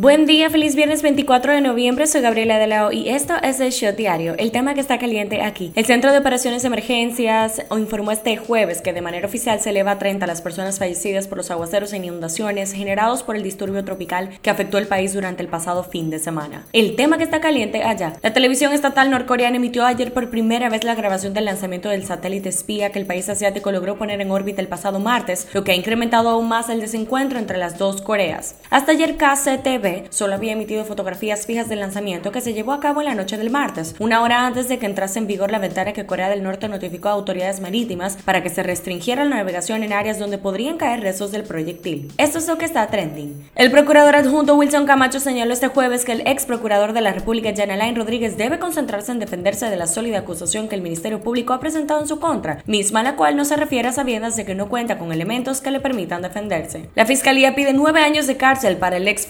Buen día, feliz viernes 24 de noviembre, soy Gabriela de Lao y esto es el Shot Diario, el tema que está caliente aquí. El Centro de Operaciones de Emergencias informó este jueves que de manera oficial se eleva a 30 las personas fallecidas por los aguaceros e inundaciones generados por el disturbio tropical que afectó el país durante el pasado fin de semana. El tema que está caliente allá. La televisión estatal norcoreana emitió ayer por primera vez la grabación del lanzamiento del satélite espía que el país asiático logró poner en órbita el pasado martes, lo que ha incrementado aún más el desencuentro entre las dos Coreas. Hasta ayer KCTV solo había emitido fotografías fijas del lanzamiento que se llevó a cabo en la noche del martes, una hora antes de que entrase en vigor la ventana que Corea del Norte notificó a autoridades marítimas para que se restringiera la navegación en áreas donde podrían caer restos del proyectil. Esto es lo que está trending. El procurador adjunto Wilson Camacho señaló este jueves que el ex procurador de la República, Jan Alain Rodríguez, debe concentrarse en defenderse de la sólida acusación que el Ministerio Público ha presentado en su contra, misma la cual no se refiere a sabiendas de que no cuenta con elementos que le permitan defenderse. La Fiscalía pide nueve años de cárcel para el ex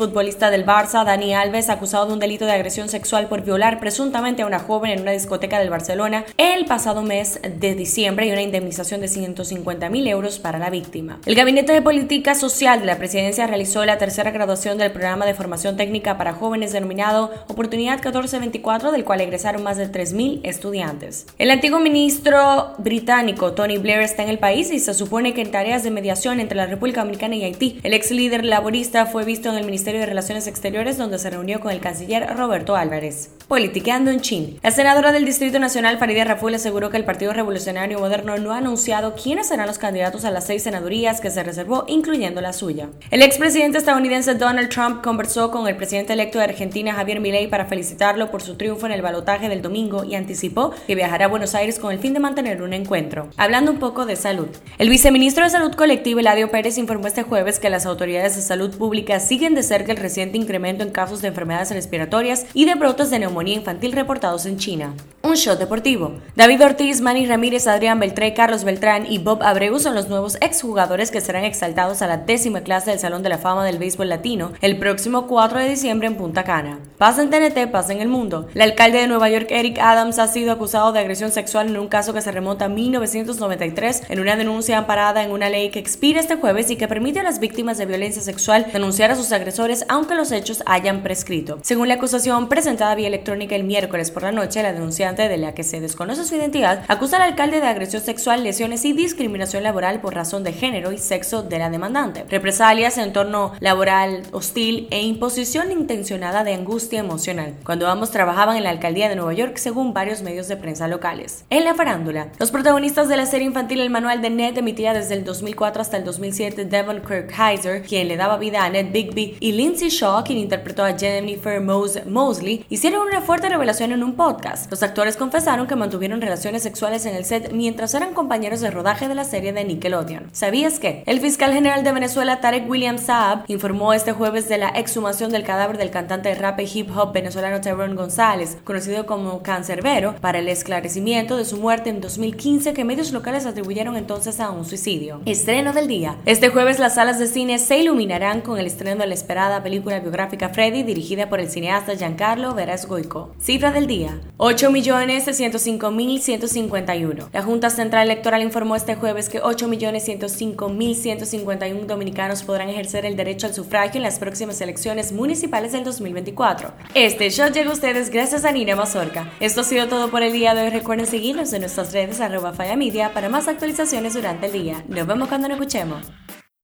del Barça, Dani Alves, acusado de un delito de agresión sexual por violar presuntamente a una joven en una discoteca del Barcelona el pasado mes de diciembre y una indemnización de 150 mil euros para la víctima. El Gabinete de Política Social de la Presidencia realizó la tercera graduación del programa de formación técnica para jóvenes denominado Oportunidad 1424, del cual egresaron más de 3.000 estudiantes. El antiguo ministro británico Tony Blair está en el país y se supone que en tareas de mediación entre la República Dominicana y Haití. El ex líder laborista fue visto en el Ministerio de Relaciones Exteriores donde se reunió con el canciller Roberto Álvarez. Politiqueando en Chin. La senadora del Distrito Nacional Farideh Raful aseguró que el Partido Revolucionario Moderno no ha anunciado quiénes serán los candidatos a las seis senadurías que se reservó, incluyendo la suya. El expresidente estadounidense Donald Trump conversó con el presidente electo de Argentina Javier Milei para felicitarlo por su triunfo en el balotaje del domingo y anticipó que viajará a Buenos Aires con el fin de mantener un encuentro. Hablando un poco de salud. El viceministro de Salud Colectiva Eladio Pérez informó este jueves que las autoridades de salud pública siguen de cerca el reciente incremento en casos de enfermedades respiratorias y de brotes de neumonía infantil reportados en China. Un show deportivo. David Ortiz, Manny Ramírez, Adrián Beltré, Carlos Beltrán y Bob Abreu son los nuevos exjugadores que serán exaltados a la décima clase del Salón de la Fama del Béisbol Latino el próximo 4 de diciembre en Punta Cana. Pasa en TNT, pasa en el mundo. El alcalde de Nueva York, Eric Adams, ha sido acusado de agresión sexual en un caso que se remonta a 1993 en una denuncia amparada en una ley que expira este jueves y que permite a las víctimas de violencia sexual denunciar a sus agresores aunque los hechos hayan prescrito. Según la acusación presentada vía electrónica el miércoles por la noche, la denunciante, de la que se desconoce su identidad, acusa al alcalde de agresión sexual, lesiones y discriminación laboral por razón de género y sexo de la demandante, represalias, en entorno laboral hostil e imposición intencionada de angustia emocional, cuando ambos trabajaban en la alcaldía de Nueva York, según varios medios de prensa locales. En la farándula, los protagonistas de la serie infantil El Manual de Ned, emitida desde el 2004 hasta el 2007, Devon Kirkheiser, quien le daba vida a Ned Bigby, y Lindsay Quien interpretó a Jennifer Mose Mosley, hicieron una fuerte revelación en un podcast. Los actores confesaron que mantuvieron relaciones sexuales en el set mientras eran compañeros de rodaje de la serie de Nickelodeon. ¿Sabías que? El fiscal general de Venezuela, Tarek William Saab, informó este jueves de la exhumación del cadáver del cantante de rap y hip hop venezolano Tyrone González, conocido como Cancerbero, para el esclarecimiento de su muerte en 2015 que medios locales atribuyeron entonces a un suicidio. Estreno del día. Este jueves las salas de cine se iluminarán con el estreno de la esperada película biográfica Freddy, dirigida por el cineasta Giancarlo Veras Goico. Cifra del día: 8.605.151. La Junta Central Electoral informó este jueves que 8.105.151 dominicanos podrán ejercer el derecho al sufragio en las próximas elecciones municipales del 2024. Este show llega a ustedes gracias a Nina Mazorca. Esto ha sido todo por el día de hoy. Recuerden seguirnos en nuestras redes arroba Media para más actualizaciones durante el día. Nos vemos cuando nos escuchemos.